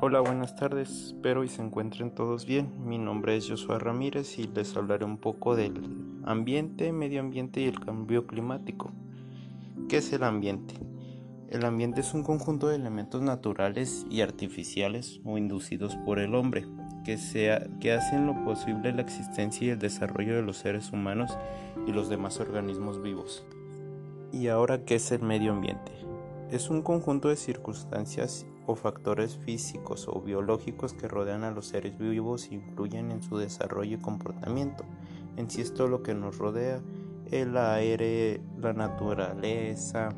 Hola, buenas tardes, espero y se encuentren todos bien. Mi nombre es Josué Ramírez y les hablaré un poco del ambiente, medio ambiente y el cambio climático. ¿Qué es el ambiente? El ambiente es un conjunto de elementos naturales y artificiales o inducidos por el hombre que, sea, que hacen lo posible la existencia y el desarrollo de los seres humanos y los demás organismos vivos. ¿Y ahora qué es el medio ambiente? Es un conjunto de circunstancias o factores físicos o biológicos que rodean a los seres vivos influyen en su desarrollo y comportamiento. En sí es todo lo que nos rodea, el aire, la naturaleza,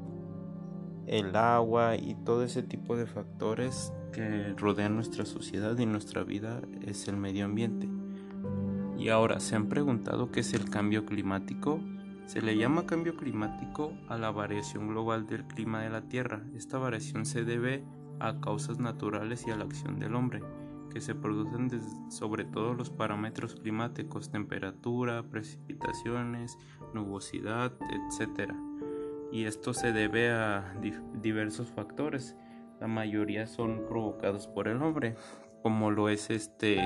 el agua y todo ese tipo de factores que rodean nuestra sociedad y nuestra vida es el medio ambiente. Y ahora, ¿se han preguntado qué es el cambio climático? Se le llama cambio climático a la variación global del clima de la Tierra. Esta variación se debe a causas naturales y a la acción del hombre, que se producen sobre todo los parámetros climáticos, temperatura, precipitaciones, nubosidad, etc. Y esto se debe a diversos factores. La mayoría son provocados por el hombre, como lo es este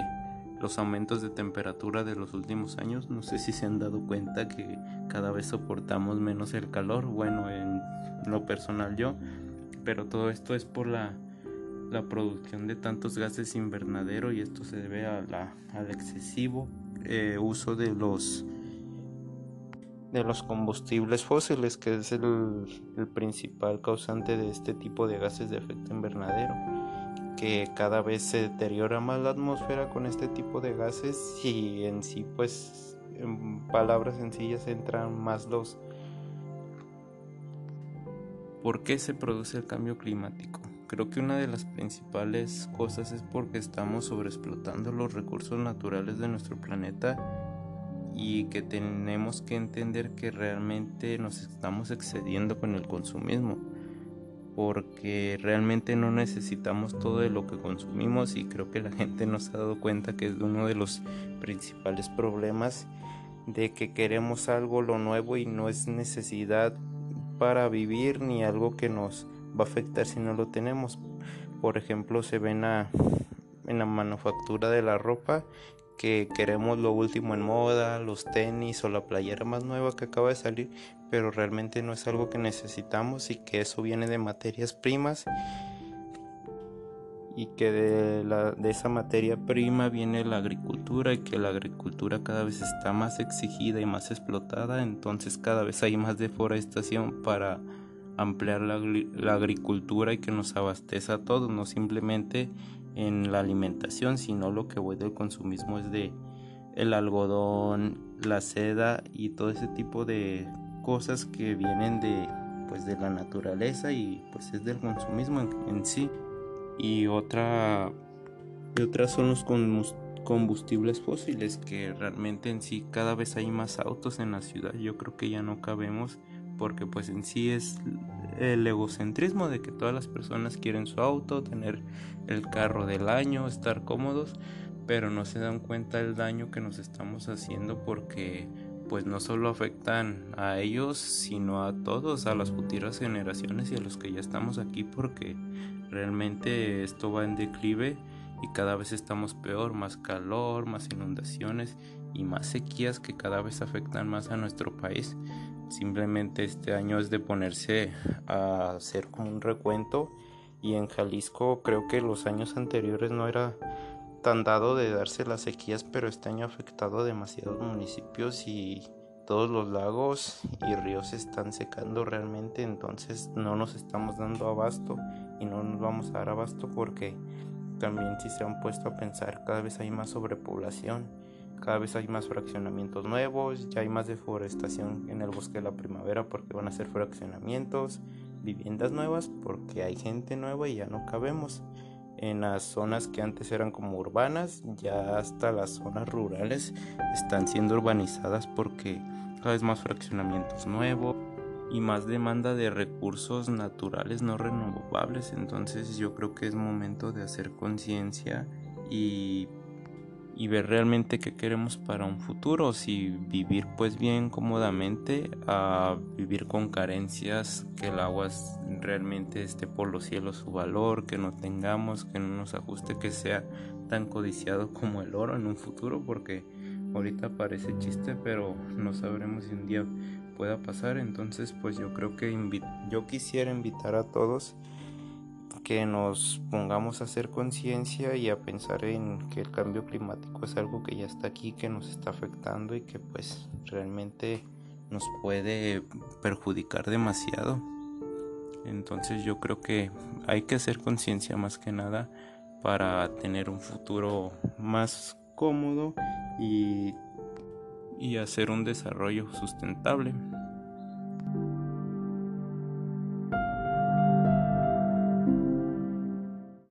los aumentos de temperatura de los últimos años. No sé si se han dado cuenta que cada vez soportamos menos el calor. Bueno, en lo personal yo. Pero todo esto es por la, la producción de tantos gases invernadero y esto se debe a la, al excesivo eh, uso de los de los combustibles fósiles, que es el, el principal causante de este tipo de gases de efecto invernadero que cada vez se deteriora más la atmósfera con este tipo de gases y en sí pues en palabras sencillas entran más los ¿Por qué se produce el cambio climático? Creo que una de las principales cosas es porque estamos sobreexplotando los recursos naturales de nuestro planeta y que tenemos que entender que realmente nos estamos excediendo con el consumismo porque realmente no necesitamos todo de lo que consumimos y creo que la gente nos ha dado cuenta que es uno de los principales problemas de que queremos algo lo nuevo y no es necesidad para vivir ni algo que nos va a afectar si no lo tenemos. Por ejemplo, se ven en la manufactura de la ropa que queremos lo último en moda, los tenis o la playera más nueva que acaba de salir, pero realmente no es algo que necesitamos y que eso viene de materias primas y que de, la, de esa materia prima viene la agricultura y que la agricultura cada vez está más exigida y más explotada, entonces cada vez hay más deforestación para ampliar la, agricultura y que nos abasteza a todos, no simplemente en la alimentación, sino lo que voy del consumismo es de el algodón, la seda y todo ese tipo de cosas que vienen de pues de la naturaleza y pues es del consumismo en, sí. Y otra y otras son los combustibles fósiles que realmente en sí cada vez hay más autos en la ciudad. Yo creo que ya no cabemos porque pues en sí es el egocentrismo de que todas las personas quieren su auto, tener el carro del año, estar cómodos, pero no se dan cuenta del daño que nos estamos haciendo porque pues no solo afectan a ellos, sino a todos, a las futuras generaciones y a los que ya estamos aquí porque realmente esto va en declive y cada vez estamos peor, más calor, más inundaciones y más sequías que cada vez afectan más a nuestro país. Simplemente este año es de ponerse a hacer un recuento y en Jalisco creo que los años anteriores no era tan dado de darse las sequías, pero este año ha afectado a demasiados municipios y todos los lagos y ríos están secando realmente, entonces no nos estamos dando abasto y no nos vamos a dar abasto porque también si se han puesto a pensar cada vez hay más sobrepoblación cada vez hay más fraccionamientos nuevos, ya hay más deforestación en el bosque de la primavera porque van a ser fraccionamientos, viviendas nuevas porque hay gente nueva y ya no cabemos. En las zonas que antes eran como urbanas, ya hasta las zonas rurales están siendo urbanizadas porque cada vez más fraccionamientos nuevos y más demanda de recursos naturales no renovables. Entonces yo creo que es momento de hacer conciencia y y ver realmente qué queremos para un futuro, si vivir pues bien cómodamente, a vivir con carencias, que el agua realmente esté por los cielos su valor, que no tengamos, que no nos ajuste, que sea tan codiciado como el oro en un futuro, porque ahorita parece chiste, pero no sabremos si un día pueda pasar. Entonces, pues yo creo que yo quisiera invitar a todos que nos pongamos a hacer conciencia y a pensar en que el cambio climático es algo que ya está aquí, que nos está afectando y que pues realmente nos puede perjudicar demasiado. Entonces yo creo que hay que hacer conciencia más que nada para tener un futuro más cómodo y, y hacer un desarrollo sustentable.